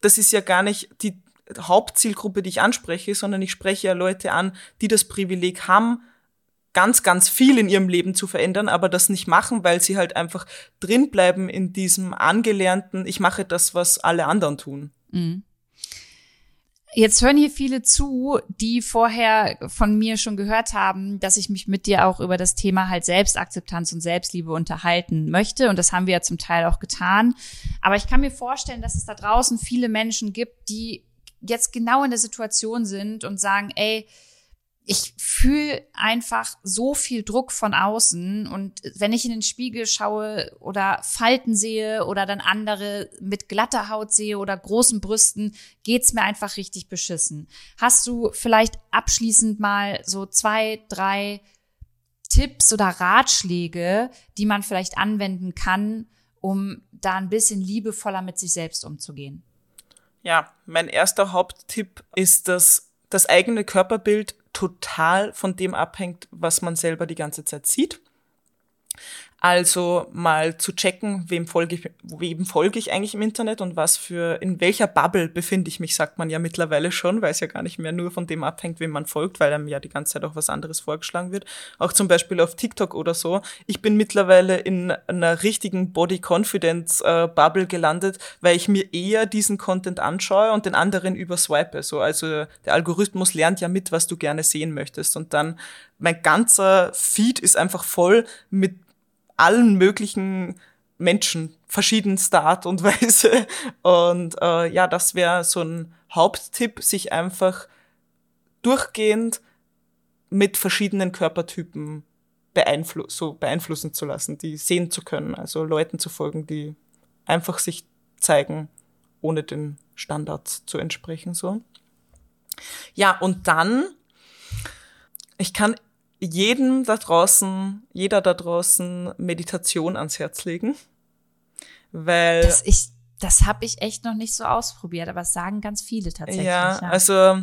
das ist ja gar nicht die Hauptzielgruppe, die ich anspreche, sondern ich spreche ja Leute an, die das Privileg haben, ganz, ganz viel in ihrem Leben zu verändern, aber das nicht machen, weil sie halt einfach drinbleiben in diesem angelernten, ich mache das, was alle anderen tun. Mhm. Jetzt hören hier viele zu, die vorher von mir schon gehört haben, dass ich mich mit dir auch über das Thema halt Selbstakzeptanz und Selbstliebe unterhalten möchte. Und das haben wir ja zum Teil auch getan. Aber ich kann mir vorstellen, dass es da draußen viele Menschen gibt, die jetzt genau in der Situation sind und sagen, ey, ich fühle einfach so viel Druck von außen und wenn ich in den Spiegel schaue oder Falten sehe oder dann andere mit glatter Haut sehe oder großen Brüsten, geht's mir einfach richtig beschissen. Hast du vielleicht abschließend mal so zwei, drei Tipps oder Ratschläge, die man vielleicht anwenden kann, um da ein bisschen liebevoller mit sich selbst umzugehen? Ja, mein erster Haupttipp ist, dass das eigene Körperbild total von dem abhängt, was man selber die ganze Zeit sieht. Also mal zu checken, wem folge ich, wem folge ich eigentlich im Internet und was für, in welcher Bubble befinde ich mich, sagt man ja mittlerweile schon, weil es ja gar nicht mehr nur von dem abhängt, wem man folgt, weil einem ja die ganze Zeit auch was anderes vorgeschlagen wird. Auch zum Beispiel auf TikTok oder so. Ich bin mittlerweile in einer richtigen Body Confidence Bubble gelandet, weil ich mir eher diesen Content anschaue und den anderen überswipe. So, also der Algorithmus lernt ja mit, was du gerne sehen möchtest. Und dann mein ganzer Feed ist einfach voll mit allen möglichen Menschen verschiedenster Art und Weise. Und äh, ja, das wäre so ein Haupttipp, sich einfach durchgehend mit verschiedenen Körpertypen beeinflu so beeinflussen zu lassen, die sehen zu können, also Leuten zu folgen, die einfach sich zeigen, ohne den Standards zu entsprechen, so. Ja, und dann, ich kann jedem da draußen, jeder da draußen Meditation ans Herz legen. Weil. Das, ich, das habe ich echt noch nicht so ausprobiert, aber es sagen ganz viele tatsächlich. Ja, ja, also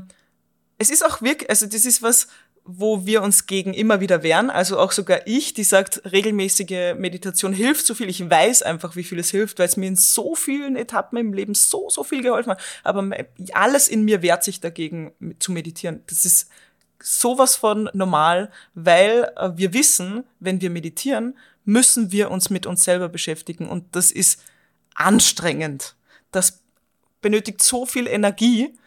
es ist auch wirklich, also das ist was, wo wir uns gegen immer wieder wehren. Also auch sogar ich, die sagt, regelmäßige Meditation hilft so viel. Ich weiß einfach, wie viel es hilft, weil es mir in so vielen Etappen im Leben so, so viel geholfen hat. Aber alles in mir wehrt sich dagegen zu meditieren. Das ist sowas von normal, weil äh, wir wissen, wenn wir meditieren, müssen wir uns mit uns selber beschäftigen. Und das ist anstrengend. Das benötigt so viel Energie.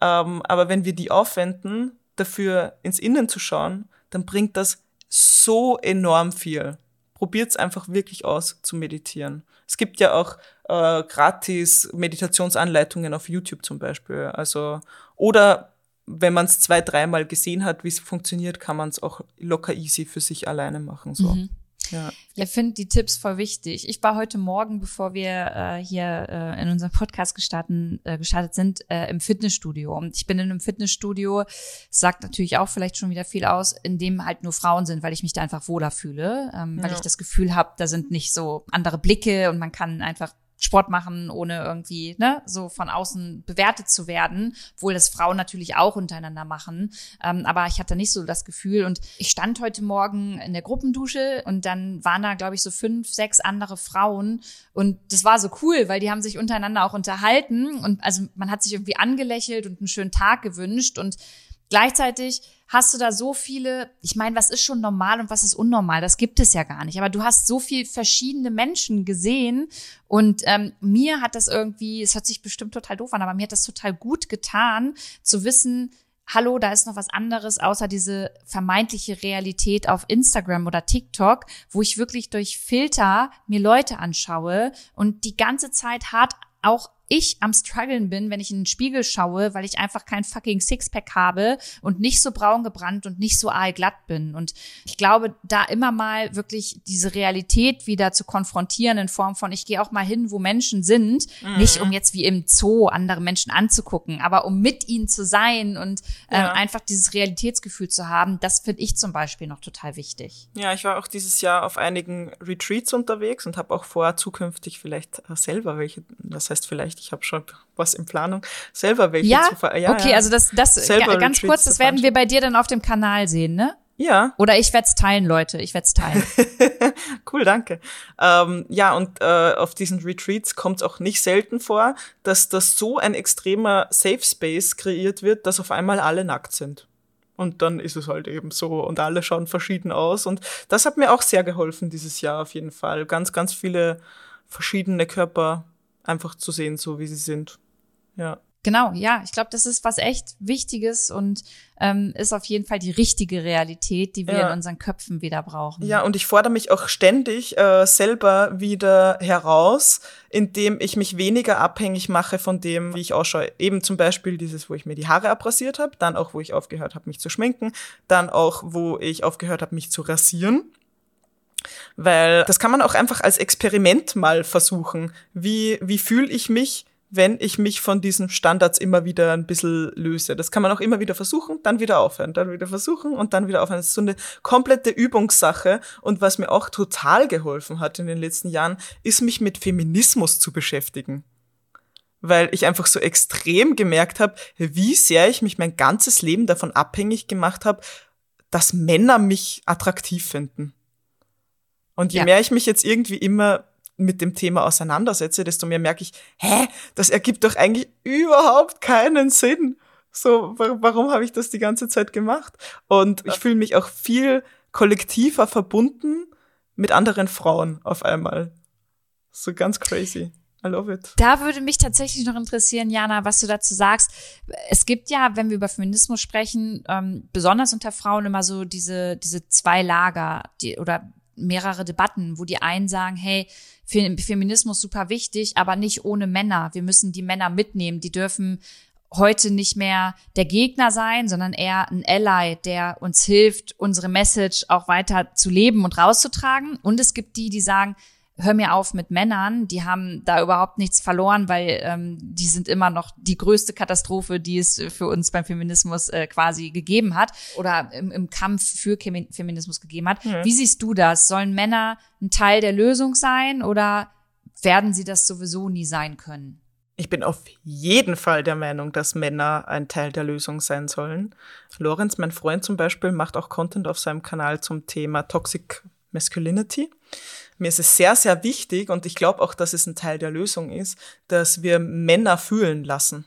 Ähm, aber wenn wir die aufwenden, dafür ins Innen zu schauen, dann bringt das so enorm viel. Probiert's einfach wirklich aus zu meditieren. Es gibt ja auch äh, gratis Meditationsanleitungen auf YouTube zum Beispiel. Also oder wenn man es zwei, dreimal gesehen hat, wie es funktioniert, kann man es auch locker easy für sich alleine machen. So. Mhm. Ja. Ich finde die Tipps voll wichtig. Ich war heute Morgen, bevor wir äh, hier äh, in unserem Podcast gestarten, äh, gestartet sind, äh, im Fitnessstudio. Und ich bin in einem Fitnessstudio, sagt natürlich auch vielleicht schon wieder viel aus, in dem halt nur Frauen sind, weil ich mich da einfach wohler fühle, ähm, weil ja. ich das Gefühl habe, da sind nicht so andere Blicke und man kann einfach Sport machen, ohne irgendwie ne, so von außen bewertet zu werden, obwohl das Frauen natürlich auch untereinander machen. Ähm, aber ich hatte nicht so das Gefühl. Und ich stand heute Morgen in der Gruppendusche und dann waren da, glaube ich, so fünf, sechs andere Frauen. Und das war so cool, weil die haben sich untereinander auch unterhalten. Und also man hat sich irgendwie angelächelt und einen schönen Tag gewünscht. Und Gleichzeitig hast du da so viele, ich meine, was ist schon normal und was ist unnormal? Das gibt es ja gar nicht. Aber du hast so viel verschiedene Menschen gesehen und ähm, mir hat das irgendwie, es hört sich bestimmt total doof an, aber mir hat das total gut getan, zu wissen, hallo, da ist noch was anderes außer diese vermeintliche Realität auf Instagram oder TikTok, wo ich wirklich durch Filter mir Leute anschaue und die ganze Zeit hart auch ich am struggeln bin, wenn ich in den Spiegel schaue, weil ich einfach kein fucking Sixpack habe und nicht so braun gebrannt und nicht so aalglatt bin. Und ich glaube, da immer mal wirklich diese Realität wieder zu konfrontieren in Form von, ich gehe auch mal hin, wo Menschen sind, mhm. nicht um jetzt wie im Zoo andere Menschen anzugucken, aber um mit ihnen zu sein und äh, ja. einfach dieses Realitätsgefühl zu haben, das finde ich zum Beispiel noch total wichtig. Ja, ich war auch dieses Jahr auf einigen Retreats unterwegs und habe auch vor, zukünftig vielleicht selber welche, das heißt vielleicht nicht. Ich habe schon was in Planung, selber welche ja? zu ver Ja, okay, ja. also das, das selber ganz kurz, das werden wir bei dir dann auf dem Kanal sehen, ne? Ja. Oder ich werde es teilen, Leute. Ich werde es teilen. cool, danke. Ähm, ja, und äh, auf diesen Retreats kommt es auch nicht selten vor, dass das so ein extremer Safe Space kreiert wird, dass auf einmal alle nackt sind. Und dann ist es halt eben so und alle schauen verschieden aus. Und das hat mir auch sehr geholfen dieses Jahr auf jeden Fall. Ganz, ganz viele verschiedene Körper einfach zu sehen, so wie sie sind. Ja. Genau, ja, ich glaube, das ist was echt Wichtiges und ähm, ist auf jeden Fall die richtige Realität, die wir ja. in unseren Köpfen wieder brauchen. Ja, und ich fordere mich auch ständig äh, selber wieder heraus, indem ich mich weniger abhängig mache von dem, wie ich ausschaue. Eben zum Beispiel dieses, wo ich mir die Haare abrasiert habe, dann auch, wo ich aufgehört habe, mich zu schminken, dann auch, wo ich aufgehört habe, mich zu rasieren weil das kann man auch einfach als Experiment mal versuchen. Wie, wie fühle ich mich, wenn ich mich von diesen Standards immer wieder ein bisschen löse? Das kann man auch immer wieder versuchen, dann wieder aufhören, dann wieder versuchen und dann wieder aufhören. Das ist so eine komplette Übungssache. Und was mir auch total geholfen hat in den letzten Jahren, ist mich mit Feminismus zu beschäftigen weil ich einfach so extrem gemerkt habe, wie sehr ich mich mein ganzes Leben davon abhängig gemacht habe, dass Männer mich attraktiv finden. Und je ja. mehr ich mich jetzt irgendwie immer mit dem Thema auseinandersetze, desto mehr merke ich, hä, das ergibt doch eigentlich überhaupt keinen Sinn. So, warum habe ich das die ganze Zeit gemacht? Und ich fühle mich auch viel kollektiver verbunden mit anderen Frauen auf einmal. So ganz crazy. I love it. Da würde mich tatsächlich noch interessieren, Jana, was du dazu sagst. Es gibt ja, wenn wir über Feminismus sprechen, ähm, besonders unter Frauen immer so diese, diese zwei Lager, die, oder mehrere Debatten, wo die einen sagen, hey, Feminismus super wichtig, aber nicht ohne Männer. Wir müssen die Männer mitnehmen. Die dürfen heute nicht mehr der Gegner sein, sondern eher ein Ally, der uns hilft, unsere Message auch weiter zu leben und rauszutragen. Und es gibt die, die sagen, hör mir auf mit Männern, die haben da überhaupt nichts verloren, weil ähm, die sind immer noch die größte Katastrophe, die es für uns beim Feminismus äh, quasi gegeben hat oder im, im Kampf für Feminismus gegeben hat. Mhm. Wie siehst du das? Sollen Männer ein Teil der Lösung sein oder werden sie das sowieso nie sein können? Ich bin auf jeden Fall der Meinung, dass Männer ein Teil der Lösung sein sollen. Lorenz, mein Freund zum Beispiel, macht auch Content auf seinem Kanal zum Thema Toxic Masculinity. Mir ist es sehr, sehr wichtig und ich glaube auch, dass es ein Teil der Lösung ist, dass wir Männer fühlen lassen.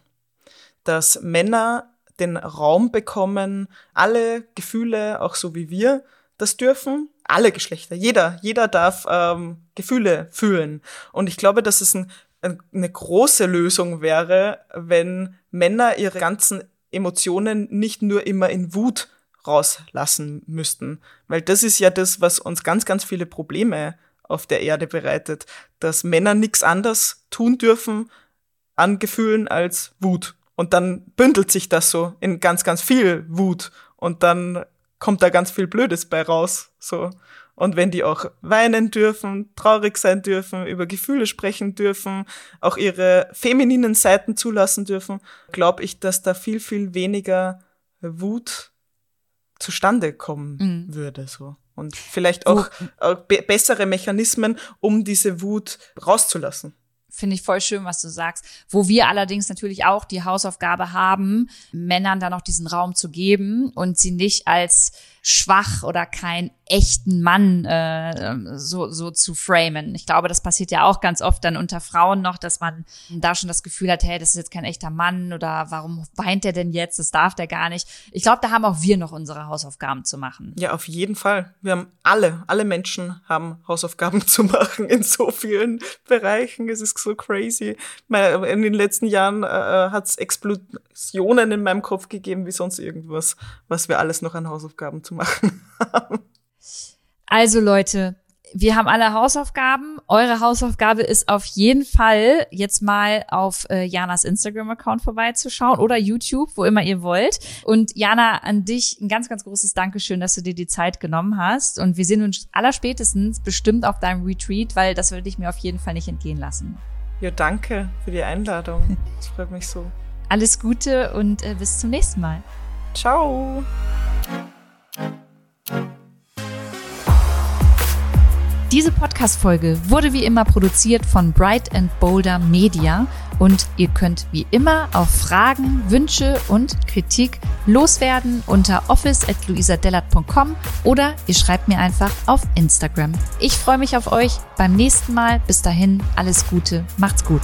Dass Männer den Raum bekommen, alle Gefühle, auch so wie wir, das dürfen. Alle Geschlechter. Jeder, jeder darf ähm, Gefühle fühlen. Und ich glaube, dass es ein eine große Lösung wäre, wenn Männer ihre ganzen Emotionen nicht nur immer in Wut rauslassen müssten. Weil das ist ja das, was uns ganz, ganz viele Probleme auf der Erde bereitet, dass Männer nichts anderes tun dürfen an Gefühlen als Wut. Und dann bündelt sich das so in ganz, ganz viel Wut. Und dann kommt da ganz viel Blödes bei raus. So. Und wenn die auch weinen dürfen, traurig sein dürfen, über Gefühle sprechen dürfen, auch ihre femininen Seiten zulassen dürfen, glaube ich, dass da viel, viel weniger Wut zustande kommen mhm. würde, so. Und vielleicht auch, auch be bessere Mechanismen, um diese Wut rauszulassen finde ich voll schön, was du sagst. Wo wir allerdings natürlich auch die Hausaufgabe haben, Männern dann noch diesen Raum zu geben und sie nicht als schwach oder kein echten Mann äh, so, so zu framen. Ich glaube, das passiert ja auch ganz oft dann unter Frauen noch, dass man da schon das Gefühl hat, hey, das ist jetzt kein echter Mann oder warum weint der denn jetzt? Das darf der gar nicht. Ich glaube, da haben auch wir noch unsere Hausaufgaben zu machen. Ja, auf jeden Fall. Wir haben alle, alle Menschen haben Hausaufgaben zu machen in so vielen Bereichen. Es ist so crazy. In den letzten Jahren äh, äh hat es Explosionen in meinem Kopf gegeben wie sonst irgendwas, was wir alles noch an Hausaufgaben zu machen haben. Also Leute, wir haben alle Hausaufgaben. Eure Hausaufgabe ist auf jeden Fall jetzt mal auf äh, Janas Instagram-Account vorbeizuschauen oder YouTube, wo immer ihr wollt. Und Jana, an dich ein ganz, ganz großes Dankeschön, dass du dir die Zeit genommen hast. Und wir sehen uns allerspätestens bestimmt auf deinem Retreat, weil das würde ich mir auf jeden Fall nicht entgehen lassen. Ja, danke für die Einladung. Das freut mich so. Alles Gute und äh, bis zum nächsten Mal. Ciao. Diese Podcast-Folge wurde wie immer produziert von Bright and Boulder Media und ihr könnt wie immer auch Fragen, Wünsche und Kritik loswerden unter office.luisadellert.com oder ihr schreibt mir einfach auf Instagram. Ich freue mich auf euch beim nächsten Mal. Bis dahin, alles Gute, macht's gut.